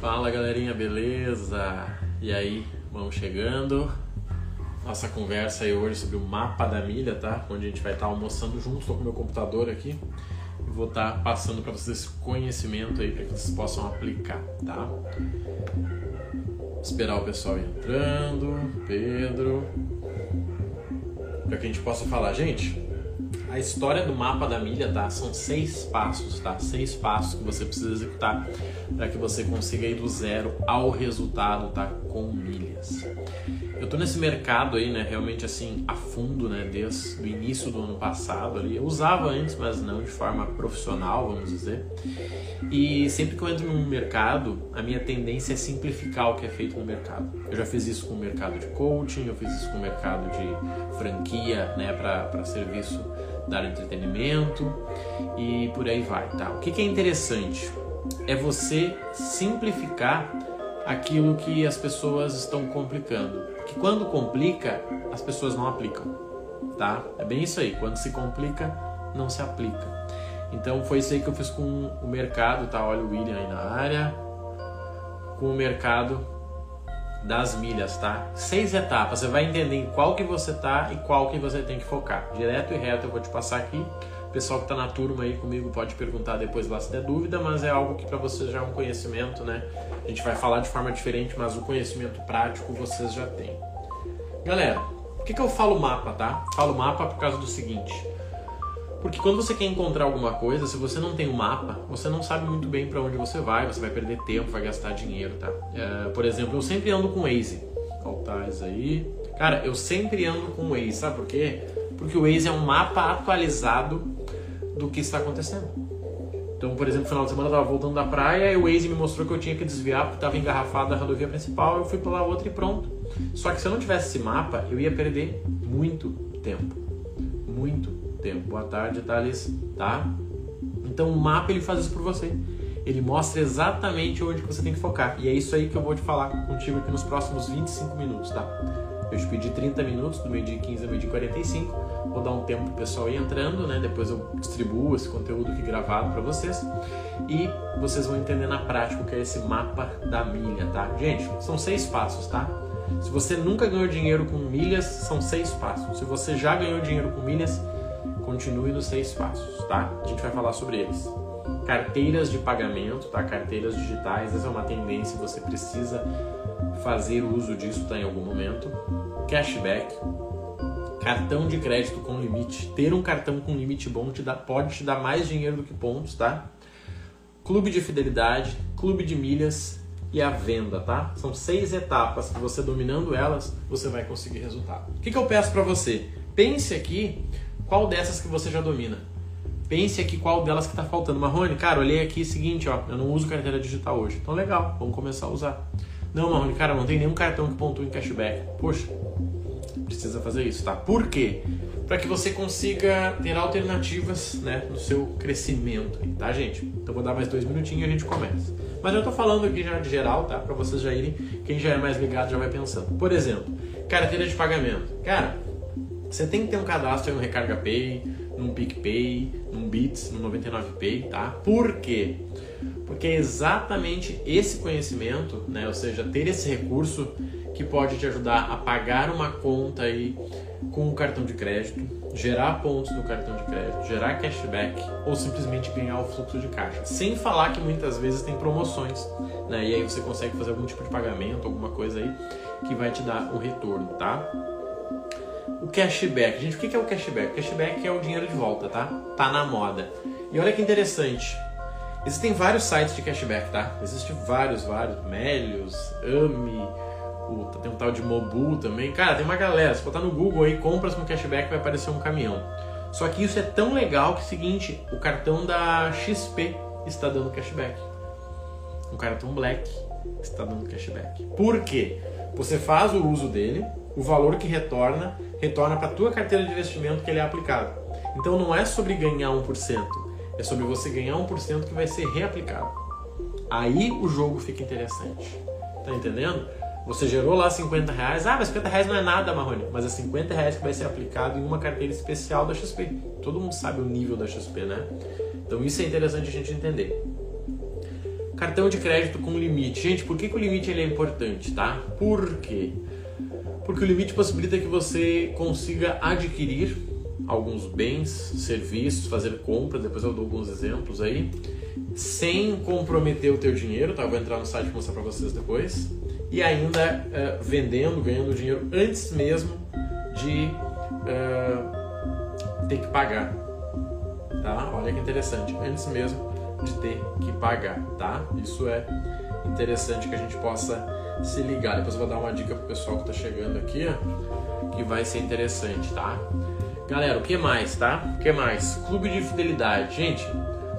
Fala galerinha, beleza? E aí, vamos chegando. Nossa conversa aí hoje sobre o mapa da milha, tá? Onde a gente vai estar almoçando junto, tô com meu computador aqui. E vou estar passando para vocês esse conhecimento aí para que vocês possam aplicar, tá? Esperar o pessoal entrando, Pedro. Para que a gente possa falar, gente, a história do mapa da milha, tá? São seis passos, tá? Seis passos que você precisa executar para que você consiga ir do zero ao resultado, tá? Com milhas. Eu tô nesse mercado aí, né? Realmente assim, a fundo, né? Desde o início do ano passado ali. Eu usava antes, mas não de forma profissional, vamos dizer. E sempre que eu entro num mercado, a minha tendência é simplificar o que é feito no mercado. Eu já fiz isso com o mercado de coaching, eu fiz isso com o mercado de franquia, né? Para serviço dar entretenimento e por aí vai, tá? O que, que é interessante é você simplificar aquilo que as pessoas estão complicando. Porque quando complica, as pessoas não aplicam, tá? É bem isso aí. Quando se complica, não se aplica. Então foi isso aí que eu fiz com o mercado, tá? Olha o William aí na área. Com o mercado das milhas, tá? Seis etapas, você vai entender em qual que você tá e qual que você tem que focar. Direto e reto eu vou te passar aqui. O pessoal que tá na turma aí comigo pode perguntar depois lá se der dúvida, mas é algo que para vocês já é um conhecimento, né? A gente vai falar de forma diferente, mas o conhecimento prático vocês já têm. Galera, por que, que eu falo mapa, tá? Falo mapa por causa do seguinte. Porque quando você quer encontrar alguma coisa, se você não tem um mapa, você não sabe muito bem para onde você vai, você vai perder tempo, vai gastar dinheiro, tá? É, por exemplo, eu sempre ando com o Waze. Altares aí. Cara, eu sempre ando com o Waze, sabe por quê? Porque o Waze é um mapa atualizado do que está acontecendo. Então, por exemplo, no final de semana eu tava voltando da praia e o Waze me mostrou que eu tinha que desviar porque estava engarrafado da rodovia principal, eu fui pela outra e pronto. Só que se eu não tivesse esse mapa, eu ia perder muito tempo. Muito tempo. Boa tarde, Thales, tá? Então o mapa ele faz isso por você. Ele mostra exatamente onde você tem que focar. E é isso aí que eu vou te falar contigo aqui nos próximos 25 minutos, tá? Eu te pedi 30 minutos, do meio-dia 15 ao meio-dia 45. Vou dar um tempo pro pessoal ir entrando, né? Depois eu distribuo esse conteúdo aqui gravado para vocês. E vocês vão entender na prática o que é esse mapa da milha, tá? Gente, são seis passos, tá? Se você nunca ganhou dinheiro com milhas, são seis passos. Se você já ganhou dinheiro com milhas, continue nos seis passos, tá? A gente vai falar sobre eles. Carteiras de pagamento, tá? Carteiras digitais, essa é uma tendência, você precisa fazer uso disso tá, em algum momento. Cashback, cartão de crédito com limite. Ter um cartão com limite bom te dá, pode te dar mais dinheiro do que pontos, tá? Clube de fidelidade, clube de milhas e a venda, tá? São seis etapas que você dominando elas, você vai conseguir resultado. O que, que eu peço para você? Pense aqui qual dessas que você já domina? Pense aqui qual delas que está faltando. Marrone, cara, olhei aqui o seguinte, ó, eu não uso carteira digital hoje. Então legal, vamos começar a usar. Não, Marrone, cara, não tem nenhum cartão que pontua em cashback. Poxa, precisa fazer isso, tá? Por quê? Para que você consiga ter alternativas, né, no seu crescimento, tá, gente? Então vou dar mais dois minutinhos e a gente começa. Mas eu tô falando aqui já de geral, tá? Para vocês já irem, quem já é mais ligado já vai pensando. Por exemplo, carteira de pagamento. Cara, você tem que ter um cadastro no Recarga Pay, num PicPay, num Bits, no 99Pay, tá? Por quê? Porque é exatamente esse conhecimento, né? Ou seja, ter esse recurso que pode te ajudar a pagar uma conta aí com o cartão de crédito, gerar pontos no cartão de crédito, gerar cashback ou simplesmente ganhar o fluxo de caixa. Sem falar que muitas vezes tem promoções, né? E aí você consegue fazer algum tipo de pagamento, alguma coisa aí que vai te dar um retorno, tá? O cashback. Gente, o que é o cashback? O cashback é o dinheiro de volta, tá? Tá na moda. E olha que interessante. Existem vários sites de cashback, tá? Existem vários, vários. Melios, Ami, tem um tal de Mobu também. Cara, tem uma galera. Se botar no Google aí, compras com cashback, vai aparecer um caminhão. Só que isso é tão legal que é o seguinte, o cartão da XP está dando cashback. O cartão Black está dando cashback. Por quê? Você faz o uso dele, o valor que retorna, retorna para a tua carteira de investimento que ele é aplicado. Então não é sobre ganhar 1%, é sobre você ganhar 1% que vai ser reaplicado. Aí o jogo fica interessante. Tá entendendo? Você gerou lá 50 reais, ah, mas 50 reais não é nada, Marrone, mas é 50 reais que vai ser aplicado em uma carteira especial da XP. Todo mundo sabe o nível da XP, né? Então isso é interessante a gente entender. Cartão de crédito com limite. Gente, por que, que o limite ele é importante, tá? Por quê? Porque o limite possibilita que você consiga adquirir alguns bens, serviços, fazer compras, depois eu dou alguns exemplos aí, sem comprometer o teu dinheiro, tá? Eu vou entrar no site e mostrar para vocês depois. E ainda uh, vendendo, ganhando dinheiro antes mesmo de uh, ter que pagar, tá? Olha que interessante, antes mesmo de ter que pagar, tá? Isso é interessante que a gente possa se ligar. Depois eu vou dar uma dica pro pessoal que tá chegando aqui, ó, que vai ser interessante, tá? Galera, o que mais, tá? O que mais? Clube de fidelidade. Gente,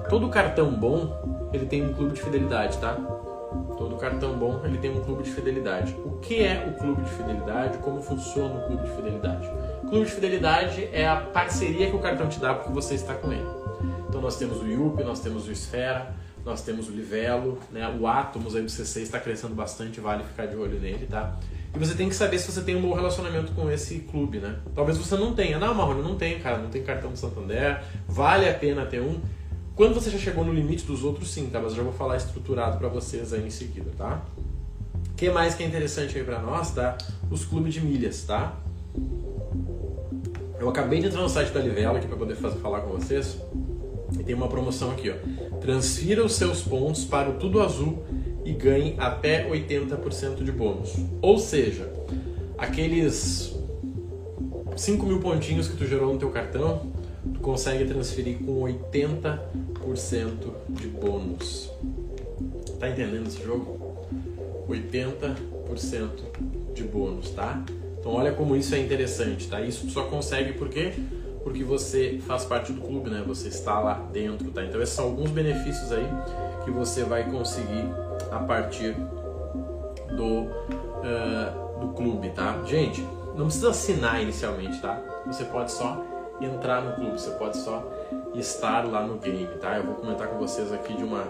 todo cartão bom, ele tem um clube de fidelidade, tá? Todo cartão bom, ele tem um clube de fidelidade. O que é o clube de fidelidade? Como funciona o clube de fidelidade? O clube de fidelidade é a parceria que o cartão te dá porque você está com ele. Então nós temos o IUP, nós temos o Esfera, nós temos o Livelo, né? o Atomos aí do C6 está crescendo bastante, vale ficar de olho nele, tá? E você tem que saber se você tem um bom relacionamento com esse clube, né? Talvez você não tenha. Não, Marrone, não tenho, cara, não tem cartão do Santander, vale a pena ter um. Quando você já chegou no limite dos outros, sim, tá? Mas eu já vou falar estruturado para vocês aí em seguida, tá? O que mais que é interessante aí para nós, tá? Os clubes de milhas, tá? Eu acabei de entrar no site da Livelo aqui para poder fazer, falar com vocês. E tem uma promoção aqui, ó. Transfira os seus pontos para o Tudo Azul e ganhe até 80% de bônus. Ou seja, aqueles 5 mil pontinhos que tu gerou no teu cartão, tu consegue transferir com 80% de bônus. Tá entendendo esse jogo? 80% de bônus, tá? Então olha como isso é interessante, tá? Isso tu só consegue porque porque você faz parte do clube, né? Você está lá dentro, tá? Então esses são alguns benefícios aí que você vai conseguir a partir do, uh, do clube, tá? Gente, não precisa assinar inicialmente, tá? Você pode só entrar no clube, você pode só estar lá no game, tá? Eu vou comentar com vocês aqui de uma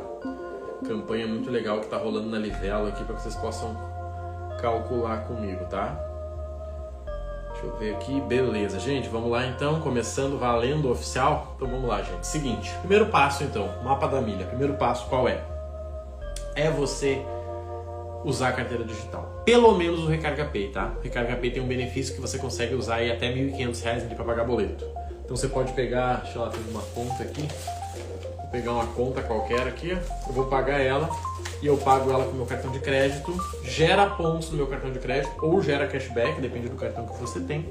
campanha muito legal que tá rolando na Livelo aqui para que vocês possam calcular comigo, tá? Deixa eu ver aqui, beleza, gente, vamos lá então, começando valendo oficial. Então vamos lá, gente. Seguinte, primeiro passo então, mapa da milha. Primeiro passo qual é? É você usar a carteira digital. Pelo menos o Recarga Pay, tá? O Recarga Pay tem um benefício que você consegue usar aí até R$ 1.500 para pagar boleto. Então você pode pegar, deixa eu lá, uma conta aqui. Pegar uma conta qualquer aqui, eu vou pagar ela e eu pago ela com meu cartão de crédito, gera pontos no meu cartão de crédito ou gera cashback, depende do cartão que você tem.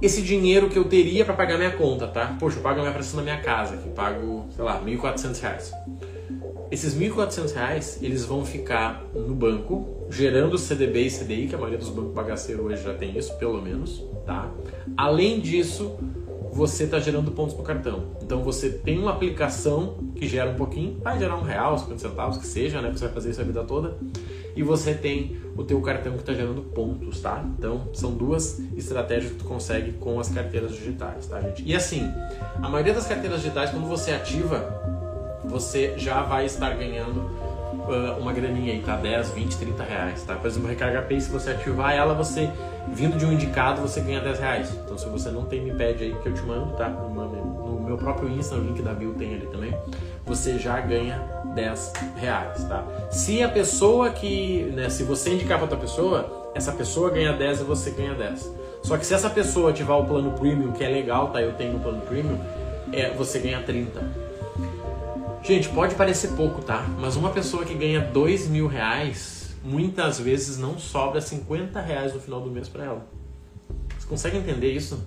Esse dinheiro que eu teria para pagar minha conta, tá? Poxa, eu pago a minha prestação na minha casa, que pago, sei lá, R$ 1.400. Esses R$ 1.400, eles vão ficar no banco, gerando CDB e CDI, que a maioria dos bancos bagaceiros hoje já tem isso, pelo menos, tá? Além disso, você está gerando pontos no cartão. Então você tem uma aplicação que gera um pouquinho, vai gerar um real, 50 centavos, que seja, né? Você vai fazer isso a vida toda. E você tem o teu cartão que está gerando pontos, tá? Então são duas estratégias que tu consegue com as carteiras digitais, tá, gente? E assim, a maioria das carteiras digitais, quando você ativa, você já vai estar ganhando uma graninha aí, tá? 10, 20, 30 reais, tá? Por exemplo, Recarga Pay, se você ativar ela, você vindo de um indicado, você ganha 10 reais. Então, se você não tem, me pede aí que eu te mando, tá? No meu próprio Insta, o link da bio tem ali também. Você já ganha 10 reais, tá? Se a pessoa que, né, se você indicar para outra pessoa, essa pessoa ganha 10 e você ganha 10. Só que se essa pessoa ativar o plano premium, que é legal, tá? Eu tenho um plano premium, é, você ganha 30. Gente, pode parecer pouco, tá? Mas uma pessoa que ganha 2 mil reais muitas vezes não sobra 50 reais no final do mês para ela. Você consegue entender isso?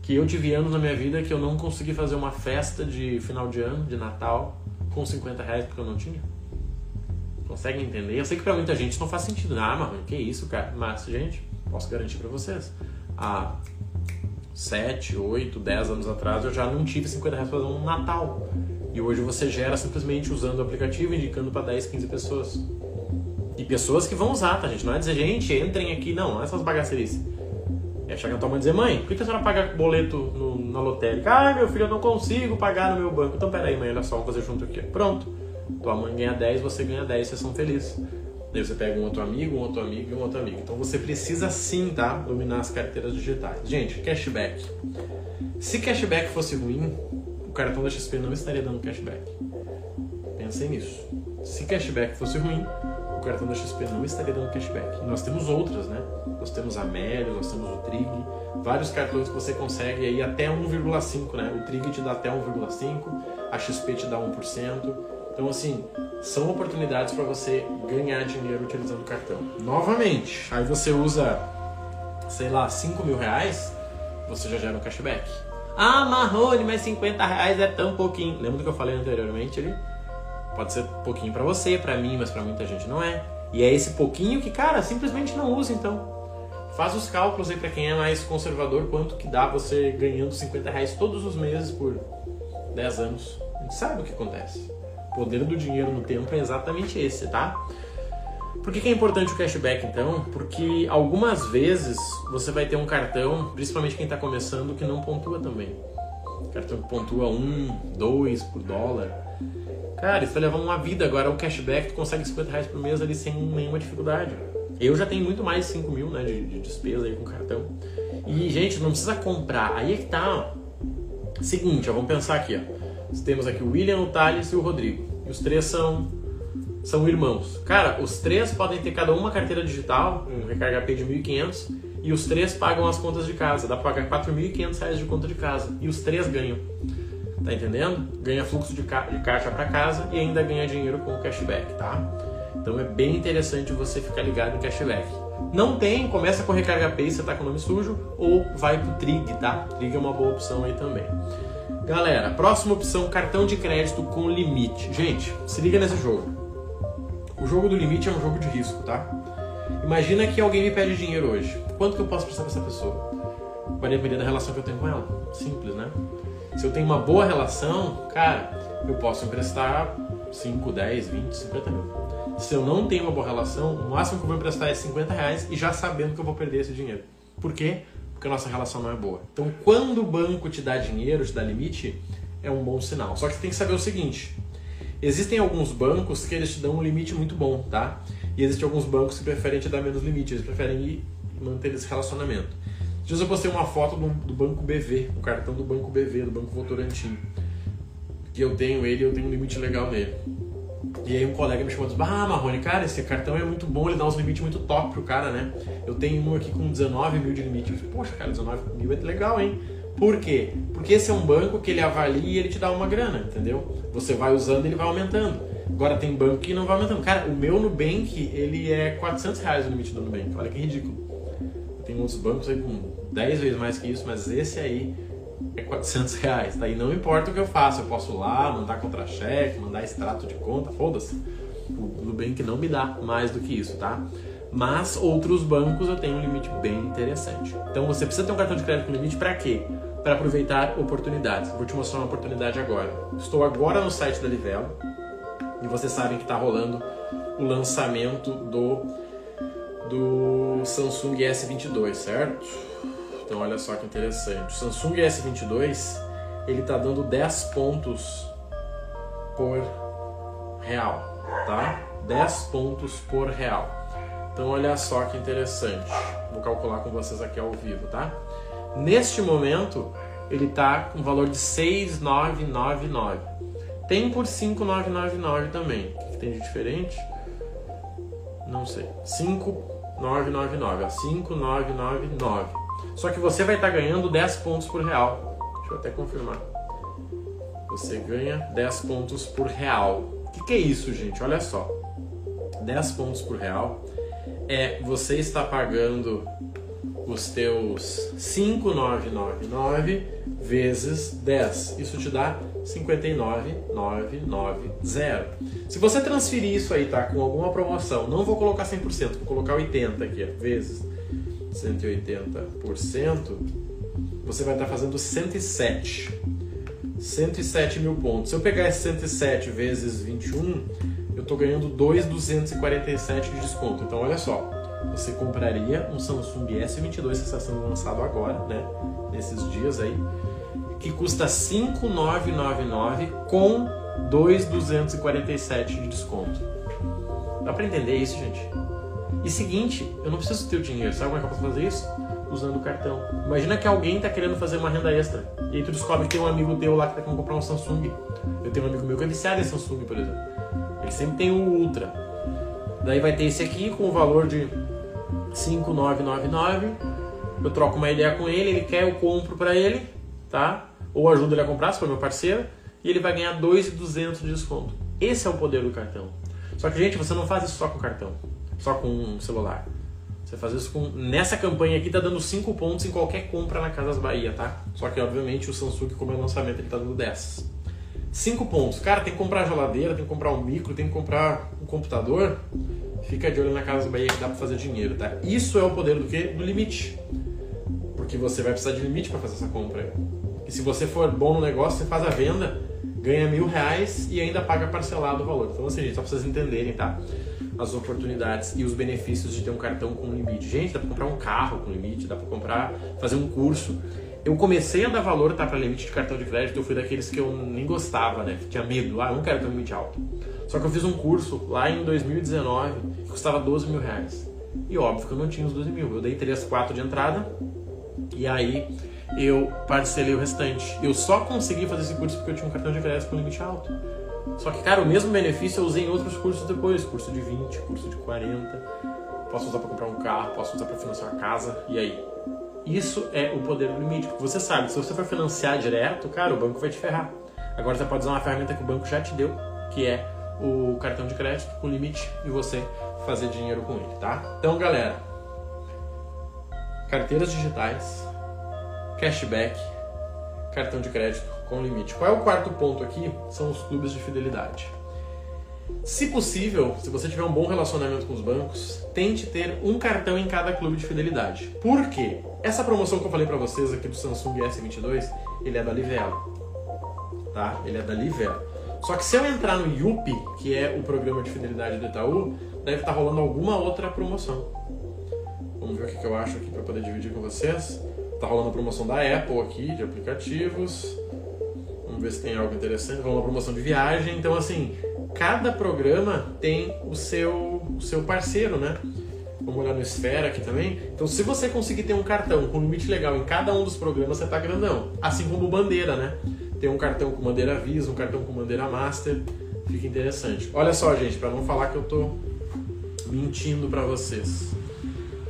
Que eu tive anos na minha vida que eu não consegui fazer uma festa de final de ano, de Natal, com 50 reais porque eu não tinha. Consegue entender? Eu sei que para muita gente não faz sentido. Ah, mas que isso, cara? Mas, gente, posso garantir para vocês. Há 7, 8, 10 anos atrás eu já não tive 50 reais para fazer um Natal. E hoje você gera simplesmente usando o aplicativo, indicando para 10, 15 pessoas. E pessoas que vão usar, tá, gente? Não é dizer, gente, entrem aqui, não, não é essas bagacerices. É chegar na tua mãe e dizer, mãe, por que a senhora paga boleto no, na lotérica? Ah, meu filho, eu não consigo pagar no meu banco. Então, peraí, mãe, olha só, vamos fazer junto aqui. Pronto. Tua mãe ganha 10, você ganha 10, vocês são felizes. Daí você pega um outro amigo, um outro amigo e um outro amigo. Então você precisa sim, tá? Dominar as carteiras digitais. Gente, cashback. Se cashback fosse ruim, cartão da XP não estaria dando cashback. Pensei nisso. Se cashback fosse ruim, o cartão da XP não estaria dando cashback. Nós temos outras, né? Nós temos a Melios, nós temos o Trig, vários cartões que você consegue aí até 1,5, né? O Trig te dá até 1,5, a XP te dá 1%. Então, assim, são oportunidades para você ganhar dinheiro utilizando o cartão. Novamente, aí você usa, sei lá, 5 mil reais, você já gera um cashback. Ah, Marrone, mas 50 reais é tão pouquinho. Lembra do que eu falei anteriormente ali? Pode ser pouquinho para você, para mim, mas para muita gente não é. E é esse pouquinho que, cara, simplesmente não usa então. Faz os cálculos aí para quem é mais conservador, quanto que dá você ganhando 50 reais todos os meses por 10 anos. A gente sabe o que acontece. O poder do dinheiro no tempo é exatamente esse, tá? Por que, é importante o cashback então? Porque algumas vezes você vai ter um cartão, principalmente quem está começando, que não pontua também. Cartão que pontua 1, 2 por dólar. Cara, isso vai levar uma vida. Agora o cashback tu consegue 50 reais por mês ali sem nenhuma dificuldade. Eu já tenho muito mais de 5 mil né, de, de despesa aí com cartão. E, gente, não precisa comprar. Aí é que tá. Seguinte, ó, vamos pensar aqui. Ó. Temos aqui o William, o Thales e o Rodrigo. E os três são são irmãos. Cara, os três podem ter cada uma carteira digital, um recarga P de 1.500, e os três pagam as contas de casa. Dá pra pagar 4.500 reais de conta de casa. E os três ganham. Tá entendendo? Ganha fluxo de, ca de caixa para casa e ainda ganha dinheiro com o cashback, tá? Então é bem interessante você ficar ligado em cashback. Não tem, começa com recarga Pay se tá com o nome sujo, ou vai pro Trig, tá? Trig é uma boa opção aí também. Galera, próxima opção, cartão de crédito com limite. Gente, se liga nesse jogo. O jogo do limite é um jogo de risco, tá? Imagina que alguém me pede dinheiro hoje. Quanto que eu posso prestar para essa pessoa? Vai depender da relação que eu tenho com ela. Simples, né? Se eu tenho uma boa relação, cara, eu posso emprestar 5, 10, 20, 50 mil. Se eu não tenho uma boa relação, o máximo que eu vou emprestar é 50 reais e já sabendo que eu vou perder esse dinheiro. Por quê? Porque a nossa relação não é boa. Então, quando o banco te dá dinheiro, te dá limite, é um bom sinal. Só que você tem que saber o seguinte: Existem alguns bancos que eles te dão um limite muito bom, tá? E existem alguns bancos que preferem te dar menos limite, eles preferem ir manter esse relacionamento. Dias eu postei uma foto do, do, Banco BV, o cartão do Banco BV, do Banco Votorantim. Que eu tenho ele eu tenho um limite legal nele. E aí um colega me chamou e disse, ah, Marrone, cara, esse cartão é muito bom, ele dá uns limites muito top pro cara, né? Eu tenho um aqui com 19 mil de limite. Eu disse, Poxa, cara, 19 mil é legal, hein? Por quê? Porque esse é um banco que ele avalia e ele te dá uma grana, entendeu? Você vai usando e ele vai aumentando. Agora tem banco que não vai aumentando. Cara, o meu Nubank, ele é 400 reais o limite do Nubank. Olha que ridículo. Tem outros bancos aí com 10 vezes mais que isso, mas esse aí é 400 reais. Daí não importa o que eu faço, eu posso ir lá, mandar contra-cheque, mandar extrato de conta, foda-se. O Nubank não me dá mais do que isso, tá? Mas outros bancos eu tenho um limite bem interessante. Então você precisa ter um cartão de crédito com limite para quê? Para aproveitar oportunidades. Vou te mostrar uma oportunidade agora. Estou agora no site da Livelo e vocês sabem que está rolando o lançamento do, do Samsung S22, certo? Então olha só que interessante. O Samsung S22 ele está dando 10 pontos por real, tá? 10 pontos por real. Então olha só que interessante. Vou calcular com vocês aqui ao vivo, tá? Neste momento, ele está com valor de 6,999. Tem por 5,999 também. O que tem de diferente? Não sei. 5,999. 5,999. Só que você vai estar tá ganhando 10 pontos por real. Deixa eu até confirmar. Você ganha 10 pontos por real. O que, que é isso, gente? Olha só. 10 pontos por real é você está pagando os teus 5,999 vezes 10. Isso te dá 59,990. Se você transferir isso aí, tá? Com alguma promoção, não vou colocar 100%, vou colocar 80 aqui, vezes 180%, você vai estar fazendo 107. 107 mil pontos. Se eu pegar esse 107 vezes 21, eu estou ganhando 2,247 de desconto. Então, olha só você compraria um Samsung S22 que está sendo lançado agora, né? Nesses dias aí, que custa 5,999 com 2,247 de desconto. Dá para entender isso, gente? E seguinte, eu não preciso ter o dinheiro. Sabe como é que eu posso fazer isso? Usando o cartão. Imagina que alguém está querendo fazer uma renda extra. E aí tu descobre que tem um amigo teu lá que tá querendo comprar um Samsung. Eu tenho um amigo meu que é viciado em Samsung, por exemplo. porque sempre tem o Ultra. Daí vai ter esse aqui com o valor de 5,999. Eu troco uma ideia com ele, ele quer, eu compro para ele, tá? Ou ajudo ele a comprar, se for meu parceiro, e ele vai ganhar 2,200 de desconto. Esse é o poder do cartão. Só que, gente, você não faz isso só com cartão, só com um celular. Você faz isso com. Nessa campanha aqui tá dando 5 pontos em qualquer compra na Casas Bahia, tá? Só que obviamente o Samsung, como é o lançamento, ele tá dando 10. 5 pontos. Cara, tem que comprar geladeira, tem que comprar um micro, tem que comprar um computador. Fica de olho na Casas Bahia que dá pra fazer dinheiro, tá? Isso é o poder do quê? Do limite. Porque você vai precisar de limite para fazer essa compra. E se você for bom no negócio, você faz a venda, ganha mil reais e ainda paga parcelado o valor. Então, assim, gente, só pra vocês entenderem, tá? as oportunidades e os benefícios de ter um cartão com limite. Gente, dá para comprar um carro com limite, dá para comprar, fazer um curso. Eu comecei a dar valor tá, para limite de cartão de crédito, eu fui daqueles que eu nem gostava, né? Tinha medo, ah, eu não quero ter um limite alto. Só que eu fiz um curso lá em 2019 que custava 12 mil reais. E óbvio que eu não tinha os 12 mil. Eu dei 3, 4 de entrada e aí eu parcelei o restante. Eu só consegui fazer esse curso porque eu tinha um cartão de crédito com limite alto. Só que, cara, o mesmo benefício eu usei em outros cursos depois. Curso de 20, curso de 40. Posso usar para comprar um carro, posso usar para financiar uma casa. E aí? Isso é o poder do limite. Porque você sabe, se você for financiar direto, cara, o banco vai te ferrar. Agora você pode usar uma ferramenta que o banco já te deu, que é o cartão de crédito com limite e você fazer dinheiro com ele, tá? Então, galera, carteiras digitais, cashback, cartão de crédito com limite. Qual é o quarto ponto aqui? São os clubes de fidelidade. Se possível, se você tiver um bom relacionamento com os bancos, tente ter um cartão em cada clube de fidelidade. Por quê? Essa promoção que eu falei para vocês aqui do Samsung S22, ele é da Livelo. Tá? Ele é da Livelo. Só que se eu entrar no Yupi, que é o programa de fidelidade do Itaú, deve estar tá rolando alguma outra promoção. Vamos ver o que eu acho aqui para poder dividir com vocês. Tá rolando promoção da Apple aqui, de aplicativos. Vamos ver se tem algo interessante. Uma promoção de viagem. Então, assim, cada programa tem o seu, o seu parceiro, né? Vamos olhar no Esfera aqui também. Então, se você conseguir ter um cartão com limite legal em cada um dos programas, você tá grandão. Assim como Bandeira, né? Tem um cartão com bandeira Visa, um cartão com bandeira Master. Fica interessante. Olha só, gente, para não falar que eu tô mentindo para vocês.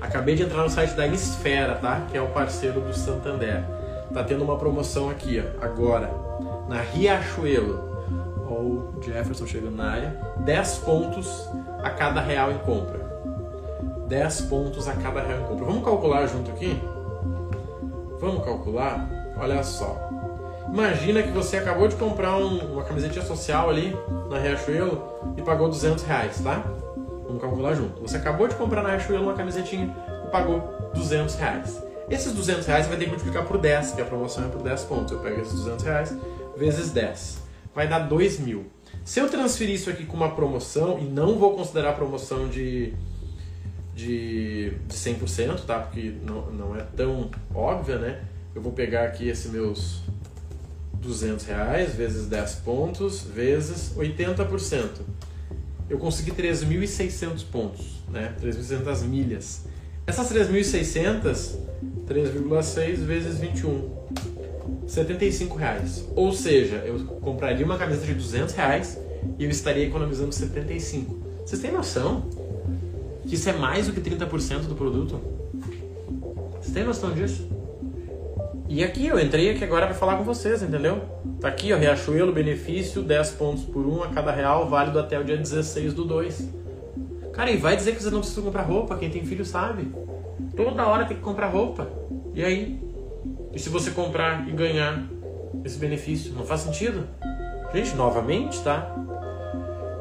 Acabei de entrar no site da Esfera, tá? Que é o parceiro do Santander. Tá tendo uma promoção aqui, ó, agora, na Riachuelo. Ou Jefferson chegando na área. 10 pontos a cada real em compra. 10 pontos a cada real em compra. Vamos calcular junto aqui? Vamos calcular? Olha só. Imagina que você acabou de comprar um, uma camisetinha social ali na Riachuelo e pagou 200 reais, tá? Vamos calcular junto. Você acabou de comprar na Riachuelo uma camisetinha e pagou 200 reais. Esses 200 reais vai ter que multiplicar por 10, que a promoção é por 10 pontos. Eu pego esses 200 reais vezes 10. Vai dar 2 mil. Se eu transferir isso aqui com uma promoção, e não vou considerar promoção de, de, de 100%, tá? Porque não, não é tão óbvia, né? Eu vou pegar aqui esses meus 200 reais vezes 10 pontos vezes 80%. Eu consegui 3.600 pontos, né? 3.600 milhas. Essas 3.600, 3,6 vezes 21, 75 reais. Ou seja, eu compraria uma camiseta de 200 reais e eu estaria economizando 75. Vocês têm noção que isso é mais do que 30% do produto? Vocês têm noção disso? E aqui, eu entrei aqui agora para falar com vocês, entendeu? Tá aqui, ó, Riachuelo, benefício, 10 pontos por um a cada real, válido até o dia 16 do 2. Cara, e vai dizer que você não precisa comprar roupa, quem tem filho sabe. Toda hora tem que comprar roupa. E aí? E se você comprar e ganhar esse benefício? Não faz sentido? Gente, novamente, tá?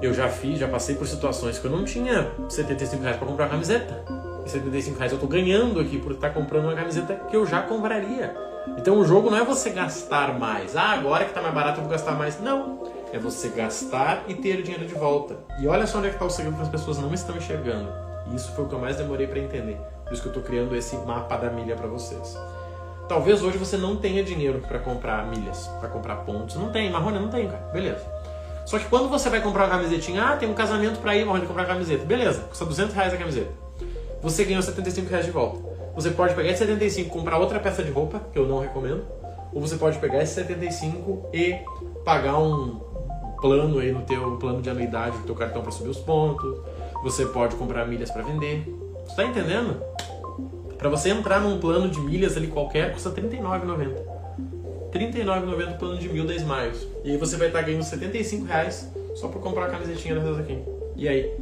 Eu já fiz, já passei por situações que eu não tinha 75 reais para comprar uma camiseta. E 75 reais eu tô ganhando aqui por estar comprando uma camiseta que eu já compraria. Então o jogo não é você gastar mais. Ah, agora que tá mais barato eu vou gastar mais. Não. É você gastar e ter o dinheiro de volta. E olha só onde é que tá o segredo que as pessoas não estão enxergando. E isso foi o que eu mais demorei para entender. Por isso que eu estou criando esse mapa da milha para vocês. Talvez hoje você não tenha dinheiro para comprar milhas, para comprar pontos. Não tem, Marrone não tem, cara. Beleza. Só que quando você vai comprar uma camisetinha, ah, tem um casamento para ir, Marrone, comprar uma camiseta. Beleza, custa 200 reais a camiseta. Você ganhou 75 reais de volta. Você pode pegar esse 75 e comprar outra peça de roupa, que eu não recomendo. Ou você pode pegar esse 75 e pagar um plano aí no teu plano de anuidade do teu cartão para subir os pontos. Você pode comprar milhas para vender. Você tá entendendo? Para você entrar num plano de milhas ali qualquer, custa R$ 39,90. R$ 39,90 plano de mil da Smiles. E aí você vai estar tá ganhando 75 reais só por comprar a camisetinha dessas aqui. E aí?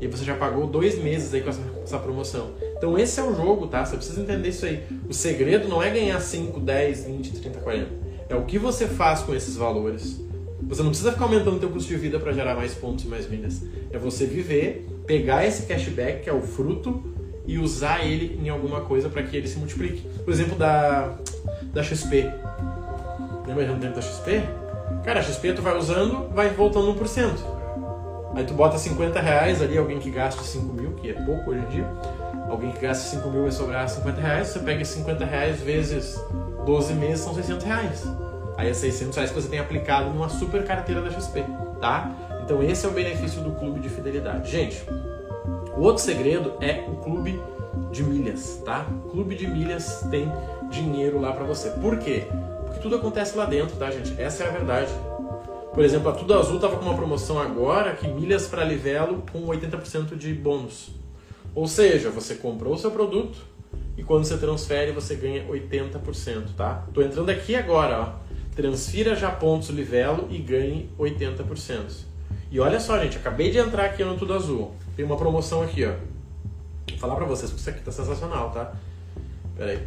E você já pagou dois meses aí com essa, essa, promoção. Então esse é o jogo, tá? Você precisa entender isso aí. O segredo não é ganhar 5, 10, 20, 30, 40. É o que você faz com esses valores. Você não precisa ficar aumentando o teu custo de vida para gerar mais pontos e mais milhas. É você viver, pegar esse cashback, que é o fruto, e usar ele em alguma coisa para que ele se multiplique. Por exemplo, da, da XP. Lembra do tempo da XP? Cara, a XP tu vai usando, vai voltando 1%. Aí tu bota 50 reais ali, alguém que gasta 5 mil, que é pouco hoje em dia. Alguém que gasta 5 mil vai sobrar 50 reais. Você pega esses 50 reais vezes 12 meses, são 600 reais. Aí é 600 reais que você tem aplicado numa super carteira da XP, tá? Então esse é o benefício do clube de fidelidade. Gente, o outro segredo é o clube de milhas, tá? O clube de milhas tem dinheiro lá para você. Por quê? Porque tudo acontece lá dentro, tá, gente? Essa é a verdade. Por exemplo, a Tudo Azul tava com uma promoção agora que milhas para Livelo com 80% de bônus. Ou seja, você comprou o seu produto e quando você transfere você ganha 80%, tá? Tô entrando aqui agora, ó. Transfira já pontos Livelo e ganhe 80%. E olha só, gente, acabei de entrar aqui no Tudo Azul. Tem uma promoção aqui, ó. Vou falar pra vocês que isso aqui tá sensacional, tá? Pera aí.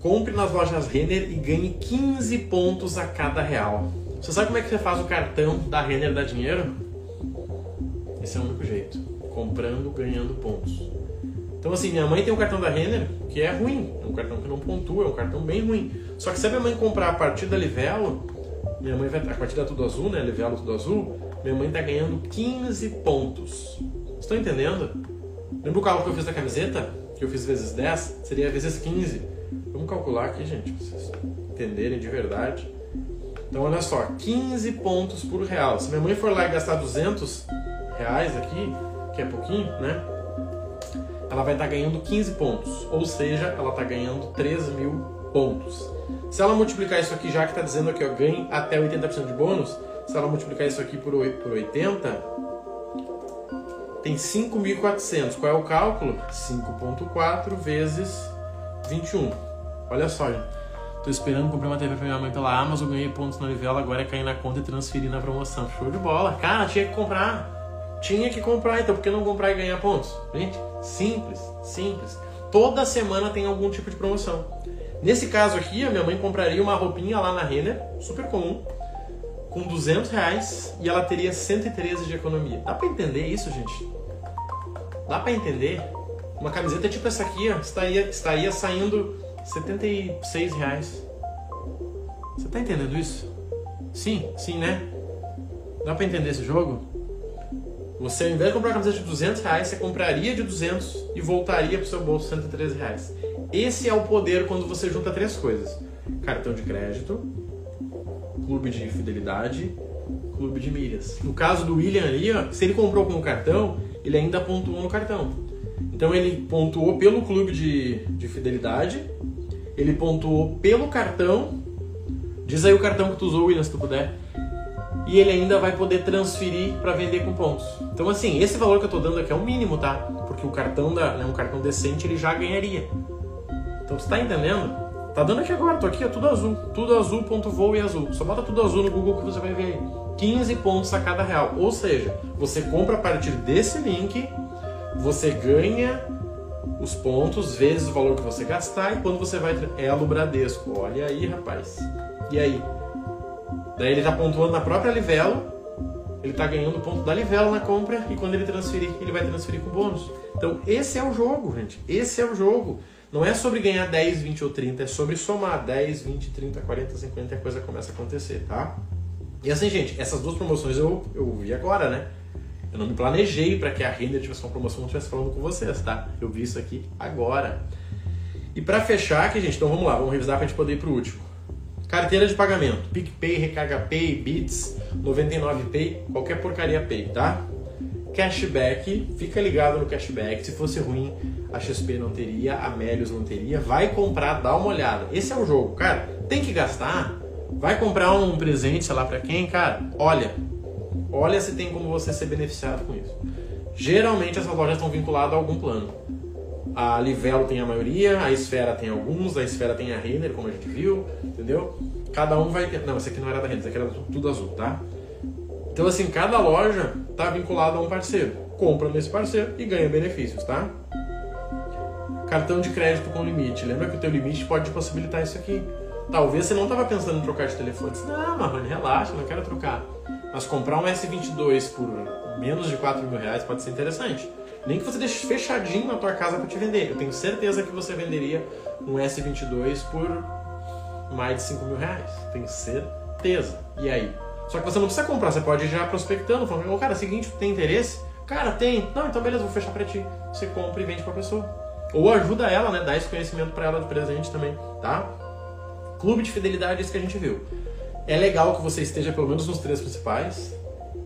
Compre nas lojas Renner e ganhe 15 pontos a cada real. Você sabe como é que você faz o cartão da Renner dar dinheiro? Esse é o único jeito. Comprando, ganhando pontos. Então assim, minha mãe tem um cartão da Renner que é ruim. É um cartão que não pontua, é um cartão bem ruim. Só que se a minha mãe comprar a partir da Livelo, minha mãe vai. A partir da Tudo Azul, né? Livelo Tudo Azul, minha mãe tá ganhando 15 pontos. Estão entendendo? Lembra o cálculo que eu fiz da camiseta? Que eu fiz vezes 10? Seria vezes 15. Vamos calcular aqui, gente, para vocês entenderem de verdade. Então, olha só, 15 pontos por real. Se minha mãe for lá e gastar 200 reais aqui, que é pouquinho, né? Ela vai estar tá ganhando 15 pontos. Ou seja, ela está ganhando 3 mil pontos. Se ela multiplicar isso aqui, já que está dizendo aqui, ó, ganhe até 80% de bônus, se ela multiplicar isso aqui por, por 80, tem 5.400. Qual é o cálculo? 5.4 vezes 21. Olha só, gente. Tô esperando comprar uma TV pra minha mãe pela Amazon, ganhei pontos na Livela, agora é cair na conta e transferir na promoção. Show de bola. Cara, tinha que comprar. Tinha que comprar, então por que não comprar e ganhar pontos? Gente, simples, simples. Toda semana tem algum tipo de promoção. Nesse caso aqui, a minha mãe compraria uma roupinha lá na Renner, super comum, com 200 reais e ela teria 113 de economia. Dá pra entender isso, gente? Dá pra entender? Uma camiseta tipo essa aqui, ó, estaria, estaria saindo 76 reais. Você tá entendendo isso? Sim, sim, né? Dá pra entender esse jogo? Você, ao invés de comprar uma camiseta de 200 reais, você compraria de 200 e voltaria pro seu bolso 113 reais. Esse é o poder quando você junta três coisas: cartão de crédito, clube de fidelidade, clube de milhas. No caso do William ali, ó, se ele comprou com o cartão, ele ainda pontuou no cartão. Então ele pontuou pelo clube de, de fidelidade, ele pontuou pelo cartão. Diz aí o cartão que tu usou, William, se tu puder. E ele ainda vai poder transferir para vender com pontos. Então, assim, esse valor que eu tô dando aqui é o mínimo, tá? Porque o cartão da, né, um cartão decente ele já ganharia. Então, você tá entendendo? Tá dando aqui agora, tô aqui, é tudo azul. Tudo azul, ponto voo e azul. Só bota tudo azul no Google que você vai ver aí. 15 pontos a cada real. Ou seja, você compra a partir desse link, você ganha os pontos vezes o valor que você gastar e quando você vai. É a do Bradesco. Olha aí, rapaz. E aí? Daí ele está pontuando na própria Livelo, ele está ganhando ponto da Livelo na compra e quando ele transferir, ele vai transferir com bônus. Então, esse é o jogo, gente. Esse é o jogo. Não é sobre ganhar 10, 20 ou 30, é sobre somar 10, 20, 30, 40, 50 e a coisa começa a acontecer, tá? E assim, gente, essas duas promoções eu, eu vi agora, né? Eu não me planejei para que a Render tivesse uma promoção não estivesse falando com vocês, tá? Eu vi isso aqui agora. E para fechar aqui, gente, então vamos lá, vamos revisar para a gente poder ir pro último. Carteira de pagamento, PicPay, Recarga Pay, Bits, 99Pay, qualquer porcaria Pay, tá? Cashback, fica ligado no cashback. Se fosse ruim, a XP não teria, a Melios não teria. Vai comprar, dá uma olhada. Esse é o jogo, cara. Tem que gastar, Vai comprar um presente, sei lá, pra quem, cara? Olha. Olha se tem como você ser beneficiado com isso. Geralmente essas lojas estão vinculadas a algum plano. A Livelo tem a maioria, a Esfera tem alguns, a Esfera tem a Renner, como a gente viu, entendeu? Cada um vai ter. Não, esse aqui não era da Renner, esse aqui era tudo azul, tá? Então, assim, cada loja tá vinculada a um parceiro. Compra nesse parceiro e ganha benefícios, tá? Cartão de crédito com limite. Lembra que o teu limite pode possibilitar isso aqui. Talvez você não estava pensando em trocar de telefone. Disse, não, Marrone, relaxa, não quero trocar. Mas comprar um S22 por menos de 4 mil reais pode ser interessante. Nem que você deixe fechadinho na tua casa para te vender. Eu tenho certeza que você venderia um S22 por mais de 5 mil reais. Tenho certeza. E aí? Só que você não precisa comprar, você pode ir já prospectando, falando, oh, cara, seguinte, tem interesse? Cara, tem. Não, então beleza, vou fechar para ti. Você compra e vende pra pessoa. Ou ajuda ela, né? Dá esse conhecimento para ela de presente também, tá? Clube de fidelidade, isso que a gente viu. É legal que você esteja pelo menos nos três principais,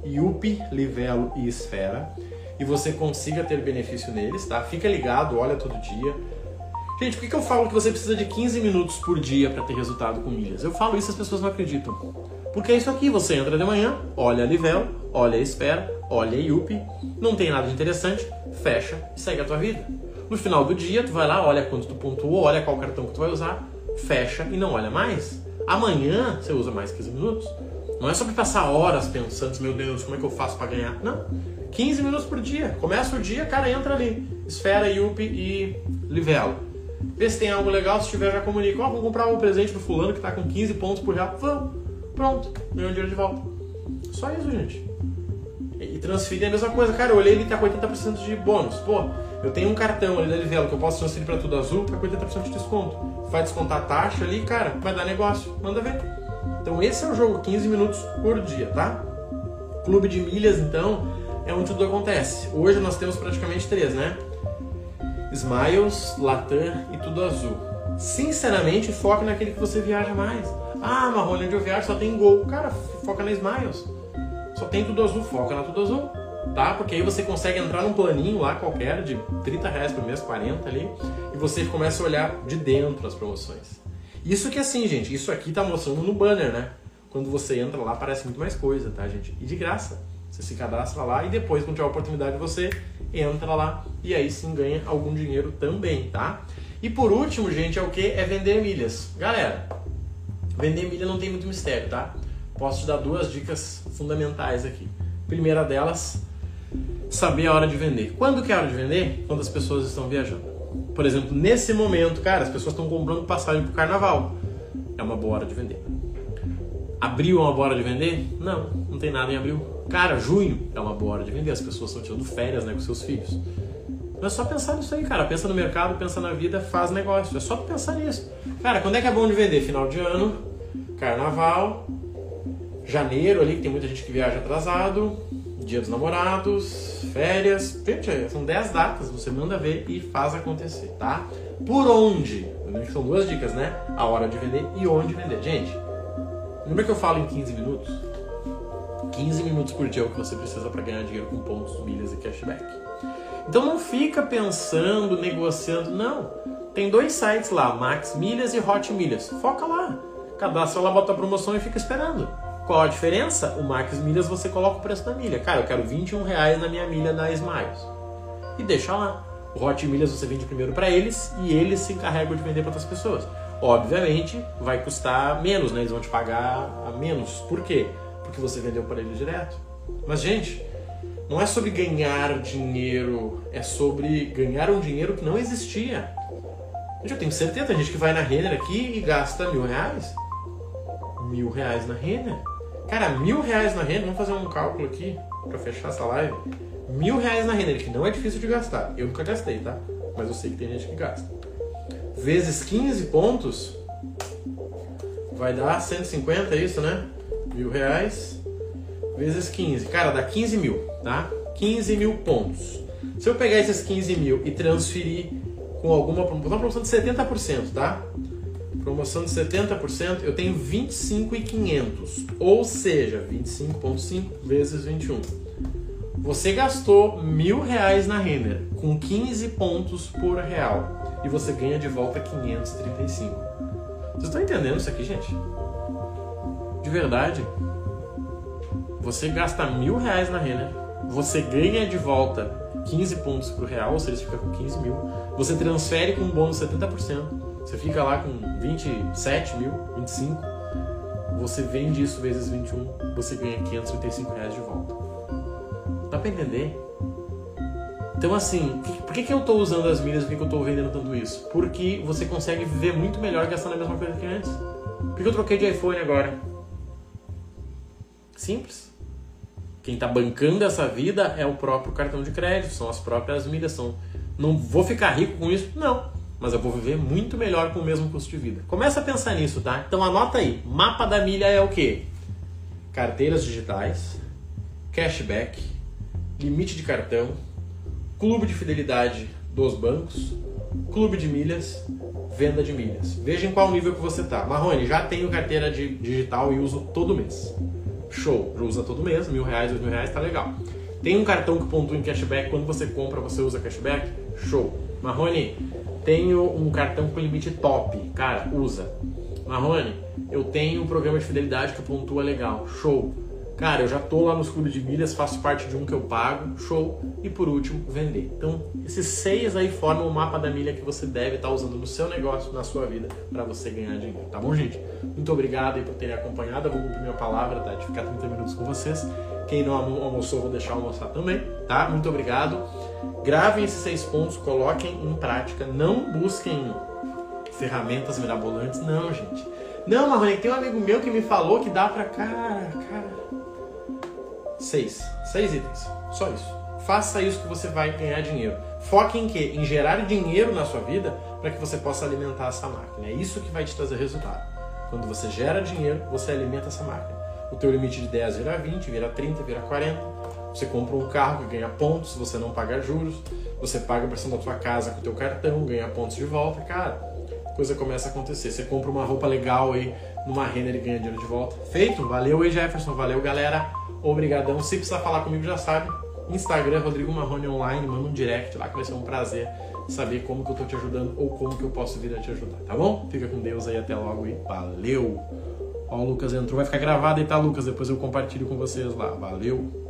Yupi, Livelo e Esfera, e você consiga ter benefício neles, tá? Fica ligado, olha todo dia. Gente, por que, que eu falo que você precisa de 15 minutos por dia para ter resultado com milhas? Eu falo isso e as pessoas não acreditam. Porque é isso aqui, você entra de manhã, olha a Livelo, olha a Esfera, olha a Yupi, não tem nada de interessante, fecha e segue a tua vida. No final do dia, tu vai lá, olha quanto tu pontuou, olha qual cartão que tu vai usar, fecha e não olha mais. Amanhã você usa mais 15 minutos. Não é sobre passar horas pensando, meu Deus, como é que eu faço para ganhar? Não. 15 minutos por dia. Começa o dia, cara, entra ali. Esfera, Yupi e Livelo. Vê se tem algo legal, se tiver já comunica. Ó, oh, vou comprar um presente do fulano que tá com 15 pontos por real. Vamos. Pronto. Ganhou dinheiro de volta. Só isso, gente. E transferir é a mesma coisa. Cara, eu olhei ele tá com 80% de bônus. Pô, eu tenho um cartão ali da Livelo que eu posso transferir para tudo azul, tá com 80% de desconto. Vai descontar a taxa ali, cara, vai dar negócio. Manda ver. Então esse é o jogo, 15 minutos por dia, tá? Clube de milhas, então, é onde tudo acontece. Hoje nós temos praticamente três, né? Smiles, Latam e tudo azul. Sinceramente, foque naquele que você viaja mais. Ah, Marrone, onde eu viajo só tem gol. Cara, foca na Smiles. Só tem tudo azul, foca na tudo azul tá? Porque aí você consegue entrar num planinho lá qualquer de 30 reais por mês, 40 ali, e você começa a olhar de dentro as promoções. Isso que assim, gente, isso aqui tá mostrando no banner, né? Quando você entra lá, aparece muito mais coisa, tá, gente? E de graça. Você se cadastra lá e depois, quando tiver a oportunidade, você entra lá e aí sim ganha algum dinheiro também, tá? E por último, gente, é o que? É vender milhas. Galera, vender milha não tem muito mistério, tá? Posso te dar duas dicas fundamentais aqui. Primeira delas, saber a hora de vender. Quando que é a hora de vender? Quando as pessoas estão viajando. Por exemplo, nesse momento, cara, as pessoas estão comprando passagem para o carnaval. É uma boa hora de vender. Abril é uma boa hora de vender? Não, não tem nada em abril. Cara, junho é uma boa hora de vender. As pessoas estão tirando férias né, com seus filhos. Não é só pensar nisso aí, cara. Pensa no mercado, pensa na vida, faz negócio. É só pensar nisso. Cara, quando é que é bom de vender? Final de ano, carnaval, janeiro ali, que tem muita gente que viaja atrasado, Dia dos Namorados, férias. Gente, são 10 datas, você manda ver e faz acontecer, tá? Por onde? São duas dicas, né? A hora de vender e onde vender. Gente, lembra que eu falo em 15 minutos? 15 minutos por dia é o que você precisa para ganhar dinheiro com pontos, milhas e cashback. Então não fica pensando, negociando, não. Tem dois sites lá, Max Milhas e Hot Milhas. Foca lá. Cadastra lá, bota a promoção e fica esperando. Qual a diferença? O Max Milhas você coloca o preço da milha. Cara, eu quero 21 reais na minha milha da Smiles. E deixa lá. O Hot Milhas você vende primeiro para eles e eles se encarregam de vender para outras pessoas. Obviamente vai custar menos, né? Eles vão te pagar a menos. Por quê? Porque você vendeu para eles direto. Mas, gente, não é sobre ganhar dinheiro, é sobre ganhar um dinheiro que não existia. Gente, eu tenho certeza, a gente que vai na Renner aqui e gasta mil reais. Mil reais na Renner? Cara, mil reais na renda, vamos fazer um cálculo aqui para fechar essa live. Mil reais na renda, que não é difícil de gastar. Eu nunca gastei, tá? Mas eu sei que tem gente que gasta. Vezes 15 pontos, vai dar 150, é isso, né? Mil reais vezes 15. Cara, dá 15 mil, tá? 15 mil pontos. Se eu pegar esses 15 mil e transferir com alguma promoção, uma promoção de 70%, tá? Promoção de 70%, eu tenho 25,500, ou seja, 25,5 vezes 21. Você gastou mil reais na Renner com 15 pontos por real e você ganha de volta 535. Vocês estão entendendo isso aqui, gente? de verdade, você gasta mil reais na Renner, você ganha de volta 15 pontos pro real, ou seja, você fica com 15 mil, você transfere com um bônus 70%, você fica lá com 27 mil, 25, você vende isso vezes 21, você ganha 535 reais de volta. Dá pra entender? Então, assim, por que, que eu estou usando as milhas? Por que, que eu estou vendendo tanto isso? Porque você consegue viver muito melhor gastando a mesma coisa que antes. Por que eu troquei de iPhone agora? Simples. Quem está bancando essa vida é o próprio cartão de crédito, são as próprias milhas. São... Não vou ficar rico com isso? Não. Mas eu vou viver muito melhor com o mesmo custo de vida. Começa a pensar nisso, tá? Então anota aí. Mapa da milha é o quê? Carteiras digitais, cashback, limite de cartão, clube de fidelidade dos bancos, clube de milhas, venda de milhas. Veja em qual nível que você está. Marrone, já tenho carteira de digital e uso todo mês. Show, usa todo mês, mil reais, dois mil reais, tá legal. Tem um cartão que pontua em cashback, quando você compra você usa cashback? Show. Marrone, tenho um cartão com limite top, cara, usa. Marrone, eu tenho um programa de fidelidade que pontua legal, show Cara, eu já tô lá nos clubes de milhas, faço parte de um que eu pago, show. E por último, vender. Então, esses seis aí formam o mapa da milha que você deve estar tá usando no seu negócio, na sua vida, para você ganhar dinheiro. Tá bom, gente? Muito obrigado aí por terem acompanhado. Eu vou cumprir minha palavra, tá? De ficar 30 minutos com vocês. Quem não almoçou, vou deixar almoçar também, tá? Muito obrigado. Gravem esses seis pontos, coloquem em prática. Não busquem ferramentas mirabolantes, não, gente. Não, Marrone, tem um amigo meu que me falou que dá pra. Cara, cara. Seis. Seis itens. Só isso. Faça isso que você vai ganhar dinheiro. Foque em quê? Em gerar dinheiro na sua vida para que você possa alimentar essa máquina. É isso que vai te trazer resultado. Quando você gera dinheiro, você alimenta essa máquina. O teu limite de 10 vira 20, vira 30, vira 40. Você compra um carro que ganha pontos, você não paga juros. Você paga a pressão da tua casa com o teu cartão, ganha pontos de volta. Cara, coisa começa a acontecer. Você compra uma roupa legal aí numa renda e ganha dinheiro de volta. Feito? Valeu aí, Jefferson. Valeu, galera. Obrigadão. Se precisar falar comigo, já sabe. Instagram, Rodrigo Marrone Online, manda um direct lá que vai ser um prazer saber como que eu tô te ajudando ou como que eu posso vir a te ajudar, tá bom? Fica com Deus aí, até logo e valeu! Ó, o Lucas entrou, vai ficar gravado aí, tá, Lucas? Depois eu compartilho com vocês lá. Valeu!